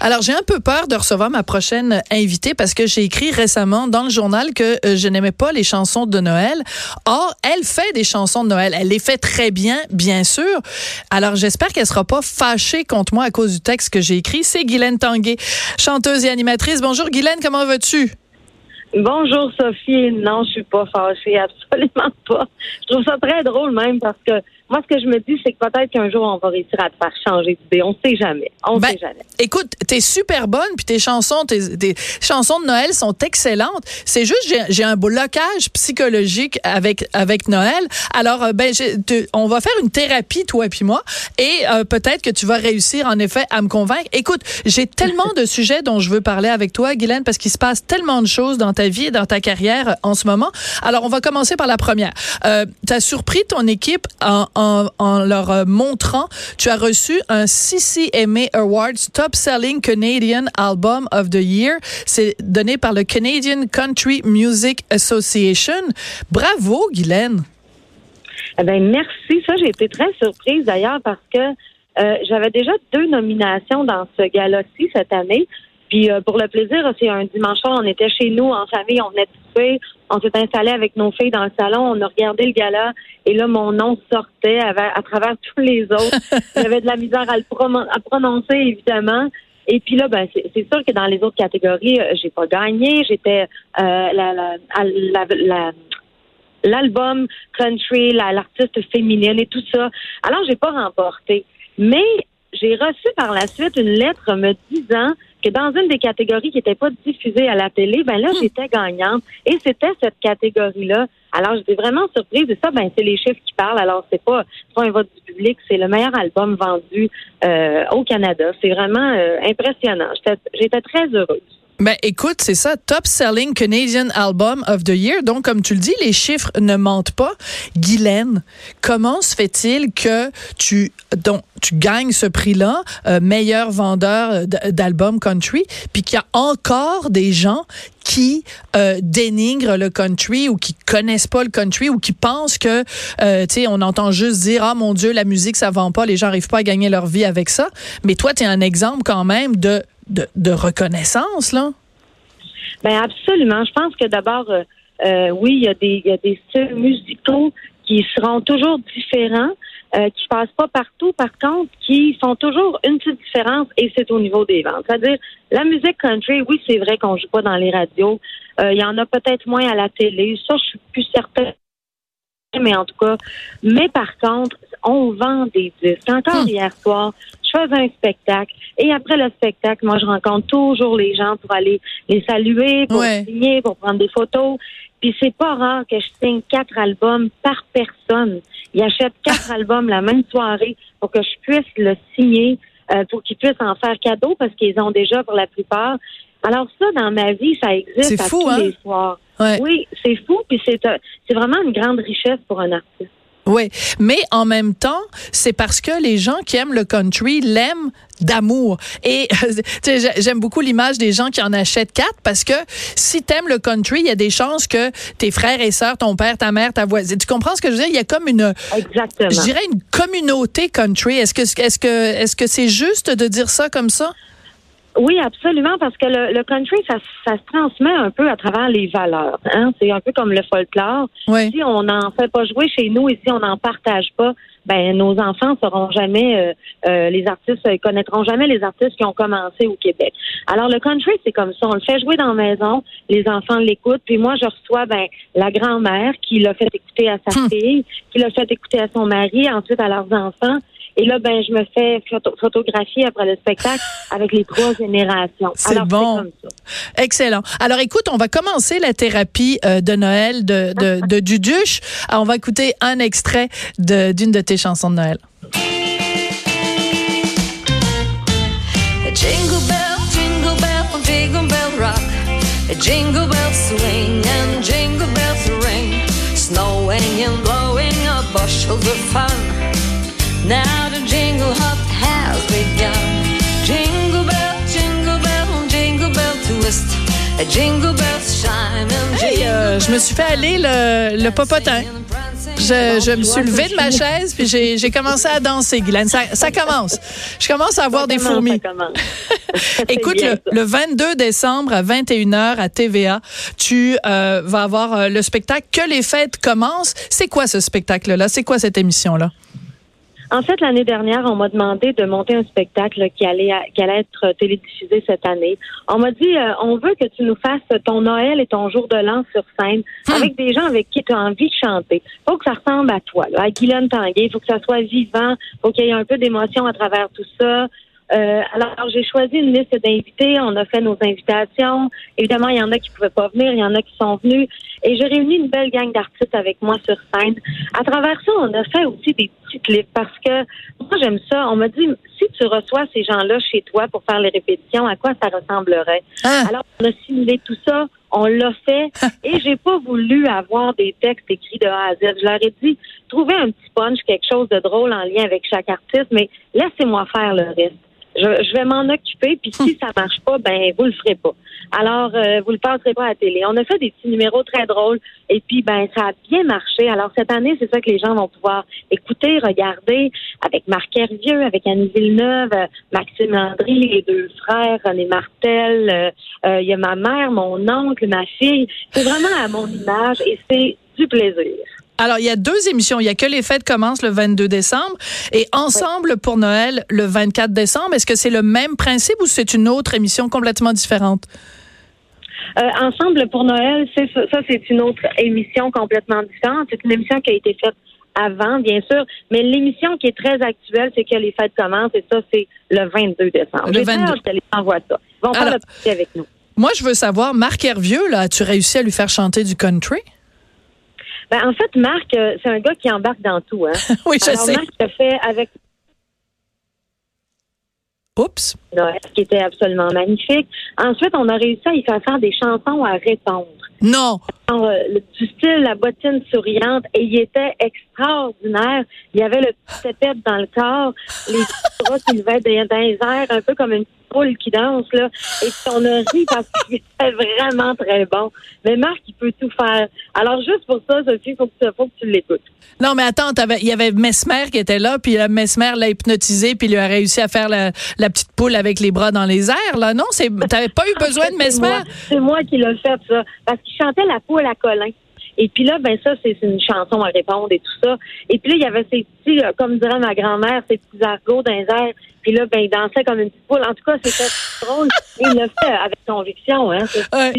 Alors, j'ai un peu peur de recevoir ma prochaine invitée parce que j'ai écrit récemment dans le journal que euh, je n'aimais pas les chansons de Noël. Or, elle fait des chansons de Noël. Elle les fait très bien, bien sûr. Alors, j'espère qu'elle sera pas fâchée contre moi à cause du texte que j'ai écrit. C'est Guylaine Tanguay, chanteuse et animatrice. Bonjour Guylaine, comment vas-tu? Bonjour Sophie. Non, je suis pas fâchée, absolument pas. Je trouve ça très drôle même parce que moi, ce que je me dis, c'est que peut-être qu'un jour, on va réussir à te faire changer d'idée. On sait jamais. On Ben, sait jamais. Écoute, t'es super bonne, puis tes chansons, tes, tes chansons de Noël sont excellentes. C'est juste, j'ai, un blocage psychologique avec avec Noël. Alors, euh, ben, te- on va faire une thérapie, toi et puis moi, et euh, peut-être que tu vas réussir, en effet, à me convaincre. Écoute, j'ai tellement de sujets dont je veux parler avec toi, Guylaine, parce qu'il se passe tellement de choses dans ta vie et dans ta carrière euh, en ce moment. Alors, on va commencer par la première. Euh, tu as surpris ton équipe en, en, en leur euh, montrant, tu as reçu un CCMA Awards Top Selling Canadian Album of the Year. C'est donné par le Canadian Country Music Association. Bravo, Guylaine. Eh ben, merci. Ça, j'ai été très surprise d'ailleurs parce que euh, j'avais déjà deux nominations dans ce gala-ci cette année. Puis euh, pour le plaisir, c'est un dimanche soir, on était chez nous en famille, on venait de souper, on s'est installé avec nos filles dans le salon, on a regardé le gala et là mon nom sortait à, à travers tous les autres. J'avais de la misère à le à prononcer évidemment. Et puis là, ben c'est c'est sûr que dans les autres catégories, euh, j'ai pas gagné. J'étais euh, la, la, la- l'album country, la- l'artiste féminine et tout ça. Alors, j'ai pas remporté. Mais j'ai reçu par la suite une lettre me disant que dans une des catégories qui n'était pas diffusée à la télé, ben là, j'étais gagnante. Et c'était cette catégorie-là. Alors, j'étais vraiment surprise. Et ça, ben, c'est les chiffres qui parlent. Alors, c'est pas, pas un vote du public, c'est le meilleur album vendu euh, au Canada. C'est vraiment euh, impressionnant. J'étais, j'étais très heureuse. Ben, écoute, c'est ça, Top Selling Canadian Album of the Year. Donc, comme tu le dis, les chiffres ne mentent pas. Guylaine, comment se fait-il que tu, donc, tu gagnes ce prix-là, euh, meilleur vendeur euh, d- d'albums country, puis qu'il y a encore des gens qui euh, dénigrent le country ou qui connaissent pas le country ou qui pensent que, euh, tu sais, on entend juste dire, ah mon Dieu, la musique, ça vend pas, les gens arrivent pas à gagner leur vie avec ça. Mais toi, tu es un exemple quand même de, de, de reconnaissance, là? Ben absolument. Je pense que d'abord, euh, euh, oui, il y a des il y a des styles musicaux qui seront toujours différents, euh, qui passent pas partout. Par contre, qui font toujours une petite différence et c'est au niveau des ventes. C'est-à-dire la musique country, oui, c'est vrai qu'on joue pas dans les radios. Euh, Il y en a peut-être moins à la télé. Ça, je suis plus certaine. Mais en tout cas, mais par contre, on vend des disques. Encore Hmm. hier soir, je faisais un spectacle et après le spectacle, moi, je rencontre toujours les gens pour aller les saluer, pour Ouais. signer, pour prendre des photos. Puis c'est pas rare que je signe quatre albums par personne. Ils achètent quatre albums la même soirée pour que je puisse le signer, euh, pour qu'ils puissent en faire cadeau parce qu'ils ont déjà pour la plupart. Alors ça, dans ma vie, ça existe à fou, tous hein? les soirs. Ouais. Oui, c'est fou, puis c'est euh, c'est vraiment une grande richesse pour un artiste. Oui, mais en même temps, c'est parce que les gens qui aiment le country l'aiment d'amour. Et j'aime beaucoup l'image des gens qui en achètent quatre parce que si t'aimes le country, il y a des chances que tes frères et sœurs, ton père, ta mère, ta voisine, tu comprends ce que je veux dire? Il y a comme une, Exactement. je dirais une communauté country. Est-ce que est-ce que est-ce que c'est juste de dire ça comme ça? Oui, absolument, parce que le, le country, ça, ça se transmet un peu à travers les valeurs. Hein? C'est un peu comme le folklore. Oui. Si on n'en fait pas jouer chez nous et si on n'en partage pas, ben nos enfants seront jamais euh, euh, les artistes euh, connaîtront jamais les artistes qui ont commencé au Québec. Alors le country c'est comme ça, on le fait jouer dans la maison, les enfants l'écoutent, puis moi je reçois ben la grand-mère qui l'a fait écouter à sa Hmm. fille, qui l'a fait écouter à son mari, ensuite à leurs enfants. Et là, ben, je me fais photo- photographier après le spectacle avec les trois générations. C'est bon. comme ça. Excellent. Alors écoute, on va commencer la thérapie euh, de Noël de, de, de Duduche. Alors, on va écouter un extrait de- d'une de, tes chansons de Noël. Jingle bell, jingle bell, jingle bell rock. Jingle bells swing and jingle bells ring. Snowing and blowing up bushels of fun. Now the jingle hop has begun. Jingle bell, jingle bell, jingle bell twist. Jingle bells chime and Hey, jingle euh, je me suis fait aller le, le popotin. Je, je me suis levée de ma chaise puis j'ai commencé à danser, Guylaine. Ça, ça commence. Je commence à avoir des fourmis. ça Écoute, bien, le, le 22 décembre à 21h à TVA, tu euh, vas avoir euh, le spectacle Que les fêtes commencent. C'est quoi ce spectacle-là? C'est quoi cette émission-là? En fait, l'année dernière, on m'a demandé de monter un spectacle qui allait, qui allait être télédiffusé cette année. On m'a dit, euh, on veut que tu nous fasses ton Noël et ton jour de l'an sur scène avec des gens avec qui tu as envie de chanter. faut que ça ressemble à toi, là, à Guylaine Tanguay. faut que ça soit vivant. faut qu'il y ait un peu d'émotion à travers tout ça. Euh, alors, j'ai choisi une liste d'invités. On a fait nos invitations. Évidemment, il y en a qui pouvaient pas venir, il y en a qui sont venus. Et j'ai réuni une belle gang d'artistes avec moi sur scène. À travers ça, on a fait aussi des petits clips parce que moi, j'aime ça. On m'a dit, si tu reçois ces gens-là chez toi pour faire les répétitions, à quoi ça ressemblerait? Ah. Alors, on a simulé tout ça. On l'a fait. et j'ai pas voulu avoir des textes écrits de A à Z. Je leur ai dit, trouvez un petit punch, quelque chose de drôle en lien avec chaque artiste, mais laissez-moi faire le reste. Je, je vais m'en occuper, puis si ça marche pas, ben vous le ferez pas. Alors, euh, vous le passerez pas à la télé. On a fait des petits numéros très drôles, et puis ben ça a bien marché. Alors cette année, c'est ça que les gens vont pouvoir écouter, regarder, avec Marc Hervieux, avec Annie Villeneuve, euh, Maxime Landry, les deux frères, René Martel, euh, euh, il y a ma mère, mon oncle, ma fille. C'est vraiment à mon image, et c'est du plaisir. Alors, il y a deux émissions. Il y a que les fêtes commencent le 22 décembre et Ensemble pour Noël le 24 décembre. Est-ce que c'est le même principe ou c'est une autre émission complètement différente? Euh, Ensemble pour Noël, c'est ça, c'est une autre émission complètement différente. C'est une émission qui a été faite avant, bien sûr, mais l'émission qui est très actuelle, c'est que les fêtes commencent et ça, c'est le 22 décembre. Le J'ai très 22. hâte que les ça. Ils vont faire le petit avec nous. Moi, je veux savoir, Marc Hervieux, là, as-tu réussi à lui faire chanter du country? Ben, en fait, Marc, euh, c'est un gars qui embarque dans tout. Hein. oui, je Alors, sais. Marc a fait avec Oups. Noël, qui était absolument magnifique. Ensuite, on a réussi à y faire faire des chansons à répondre. Non. Alors, euh, du style la bottine souriante et il était extraordinaire. Il y avait le petit dans le corps, les bras qui levaient dans les airs, un peu comme une petite poule qui danse là. Et puis on a ri parce qu'il était vraiment très bon. Mais Marc, il peut tout faire. Alors juste pour ça, Sophie, faut que tu, faut que tu l'écoutes. Non, mais attends, il y avait Mesmer qui était là, puis euh, Mesmer l'a hypnotisé, puis il lui a réussi à faire la, la petite poule avec les bras dans les airs, là. Non, c'est, t'avais pas eu besoin de fait, c'est Mesmer? moi- C'est moi qui l'ai fait, ça. Parce qu'il chantait la poule à Colin. Et puis là, ben ça, c'est une chanson à répondre et tout ça. Et puis là, il y avait ces petits, euh, comme dirait ma grand-mère, ces petits argots les airs. Puis là, ben, il dansait comme une petite poule. En tout cas, c'était drôle. Il le fait avec conviction, hein. Ouais.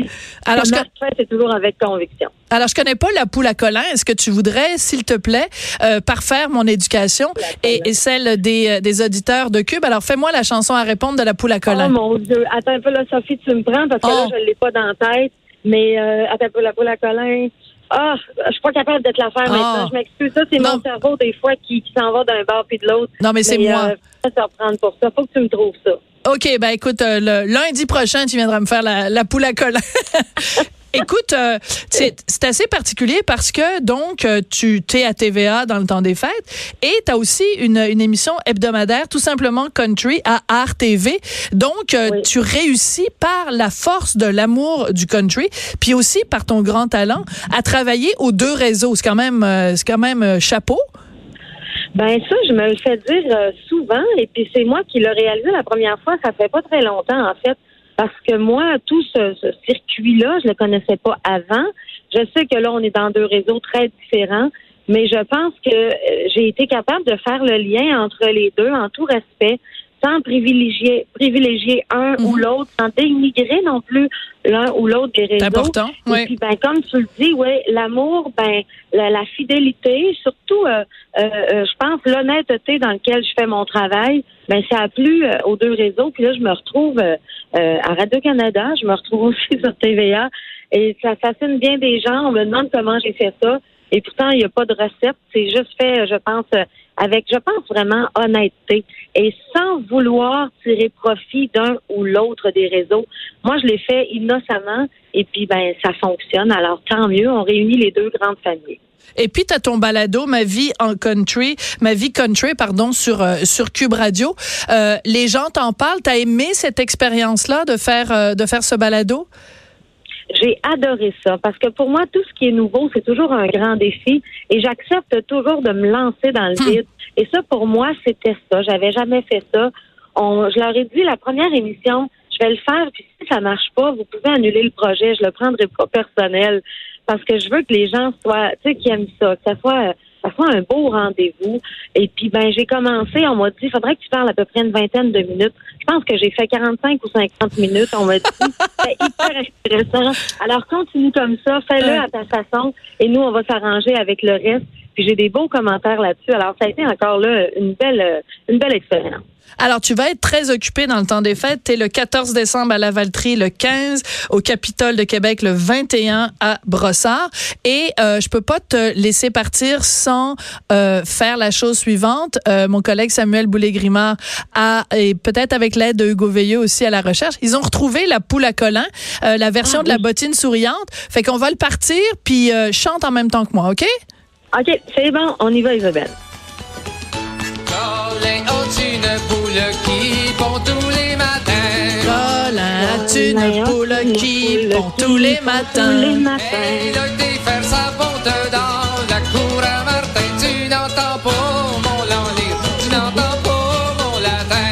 Alors, je, c'est toujours avec conviction. alors, je connais pas la poule à Colin. Est-ce que tu voudrais, s'il te plaît, euh, parfaire mon éducation et, et celle des, euh, des auditeurs de Cube? Alors, fais-moi la chanson à répondre de la poule à Colin. Oh mon Dieu. Attends un peu, là, Sophie, tu me prends parce que Oh. là, je ne l'ai pas dans la tête. Mais euh, attends un peu, la poule à Colin. Ah, je suis pas capable de te la faire Ah. maintenant. Je m'excuse. Ça, c'est mon cerveau, des fois, qui, qui s'en va d'un bord puis de l'autre. Non, mais c'est moi. Euh, je vais te reprendre pour ça. Faut que tu me trouves ça. OK, ben écoute, euh, le lundi prochain, tu viendras me faire la, la poule à Colin. Écoute, euh, c'est assez particulier parce que donc euh, tu es à TVA dans le temps des fêtes et tu as aussi une, une émission hebdomadaire tout simplement country à Art TV. Donc euh, Oui. tu réussis par la force de l'amour du country puis aussi par ton grand talent à travailler aux deux réseaux. C'est quand même euh, c'est quand même euh, chapeau. Ben ça, je me le fais dire euh, souvent, et puis c'est moi qui l'ai réalisé la première fois. Ça fait pas très longtemps, en fait, parce que moi, tout ce, circuit-là, je le connaissais pas avant. Je sais que là, on est dans deux réseaux très différents, mais je pense que euh, j'ai été capable de faire le lien entre les deux en tout respect. Sans privilégier, privilégier un ou l'autre, sans dénigrer non plus l'un ou l'autre des réseaux. C'est important, Et oui. puis, ben, comme tu le dis, ouais, l'amour, ben, la, la fidélité, surtout, euh, euh, euh, je pense, l'honnêteté dans laquelle je fais mon travail, ben, ça a plu euh, aux deux réseaux. Puis là, je me retrouve à Radio-Canada, je me retrouve aussi sur TVA, et ça fascine bien des gens. On me demande comment j'ai fait ça. Et pourtant, il n'y a pas de recette. C'est juste fait, je pense, euh, avec, je pense vraiment, honnêteté. Et sans vouloir tirer profit d'un ou l'autre des réseaux. Moi, je l'ai fait innocemment. Et puis, ben, ça fonctionne. Alors, tant mieux. On réunit les deux grandes familles. Et puis, tu as ton balado, Ma vie en country, Ma vie country, pardon, sur, euh, sur Cube Radio. Euh, les gens t'en parlent. T'as aimé cette expérience-là de faire, euh, de faire ce balado? J'ai adoré ça parce que pour moi, tout ce qui est nouveau, c'est toujours un grand défi et j'accepte toujours de me lancer dans le vide. Et ça, pour moi, c'était ça. J'avais jamais fait ça. On, je leur ai dit la première émission, je vais le faire, puis si ça marche pas, vous pouvez annuler le projet. Je le prendrai pas personnel parce que je veux que les gens soient, tu sais, qui aiment ça, que ça soit, ça soit un beau rendez-vous. Et puis, ben, j'ai commencé, on m'a dit, faudrait que tu parles à peu près une vingtaine de minutes. Je pense que j'ai fait 45 ou 50 minutes. On m'a dit, c'est hyper intéressant. Alors, continue comme ça, fais-le à ta façon, et nous, on va s'arranger avec le reste. Puis j'ai des beaux commentaires là-dessus. Alors, ça a été encore là une belle, euh, une belle expérience. Alors, tu vas être très occupé dans le temps des fêtes. Tu es le 14 décembre à Lavaltrie, le 15 au Capitole de Québec, le 21 à Brossard. Et euh, je peux pas te laisser partir sans euh, faire la chose suivante. Euh, mon collègue Samuel Boulay-Grimard a, et peut-être avec l'aide de Hugo Veilleux aussi à la recherche, ils ont retrouvé la poule à colin, euh, la version de la bottine souriante. Fait qu'on va le partir, puis euh, chante en même temps que moi, OK? OK, c'est bon, on y va, Isabelle. Colin a une poule qui pond tous les matins. Colin, tu une poule qui pond tous les matins. Tous les matins. Elle a été faire sa ponte dans la cour à Martin. Tu n'entends pas mon lanire, tu n'entends pas mon latin.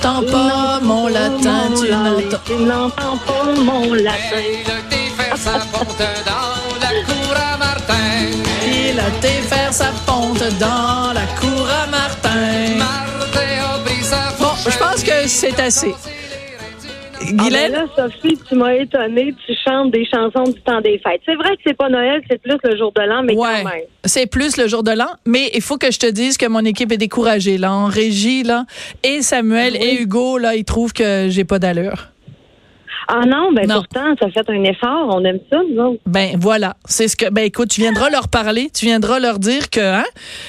T'entends pas mon latin, tu n'entends Tu n'entends pas mon latin. Elle a été faire sa ponte dans la cour à Martin. Il a été faire sa ponte dans la cour à Martin. Bon, je pense que c'est assez. Ah ben Guylaine? là, Sophie, tu m'as étonnée. Tu chantes des chansons du temps des fêtes. C'est vrai que c'est pas Noël, c'est plus le jour de l'an, mais Ouais, quand même. c'est plus le jour de l'an, mais il faut que je te dise que mon équipe est découragée là, en régie là, et Samuel et Hugo là, ils trouvent que j'ai pas d'allure. Ah non, ben Non. pourtant, ça fait un effort. On aime ça, nous autres. Ben voilà, c'est ce que ben écoute, tu viendras leur parler, tu viendras leur dire que hein,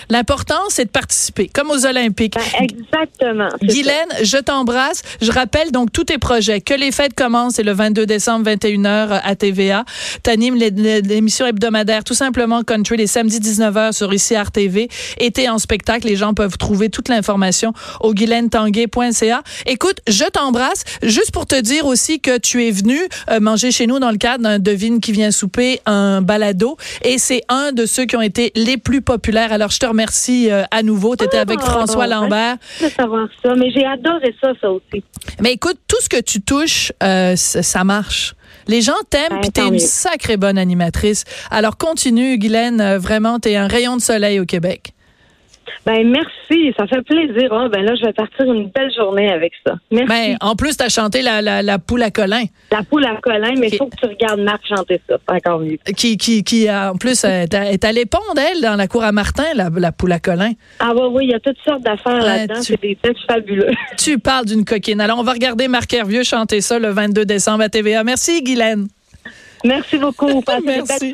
l'important c'est de participer comme aux Olympiques. Ben, exactement. ça. Guylaine, je t'embrasse. Je rappelle donc tous tes projets. Que les fêtes commencent, c'est le 22 décembre, 21h à TVA. T'animes l'émission hebdomadaire, tout simplement Country, les samedis 19h sur ICR TV. Été en spectacle, les gens peuvent trouver toute l'information au guilainetanguay.ca. Écoute, je t'embrasse. Juste pour te dire aussi que tu es venu euh, manger chez nous dans le cadre d'un Devine qui vient souper, un balado. Et c'est un de ceux qui ont été les plus populaires. Alors, je te remercie euh, à nouveau. Tu étais avec Oh, François ben, Lambert. de savoir ça, mais j'ai adoré ça, ça aussi. Mais écoute, tout ce que tu touches, euh, ça marche. Les gens t'aiment, Ben, puis t'es une sacrée bonne animatrice. Alors continue, Guylaine, vraiment, t'es un rayon de soleil au Québec. Ben merci, ça fait plaisir. Ah, ben là, je vais partir une belle journée avec ça. Merci. Ben, en plus, t'as chanté la, la, la poule à Colin, La poule à Colin, mais il faut que tu regardes Marc chanter ça. C'est encore mieux. qui, qui, qui a, en plus, euh, est à- est allée pondre, elle, dans la cour à Martin, la, la poule à Colin. Ah oui, oui, il y a toutes sortes d'affaires Ouais, là-dedans. tu- C'est des textes fabuleux. Tu parles d'une coquine. Alors, on va regarder Marc Hervieux chanter ça le 22 décembre à TVA. Merci, Guylaine. Merci beaucoup. Passez Merci.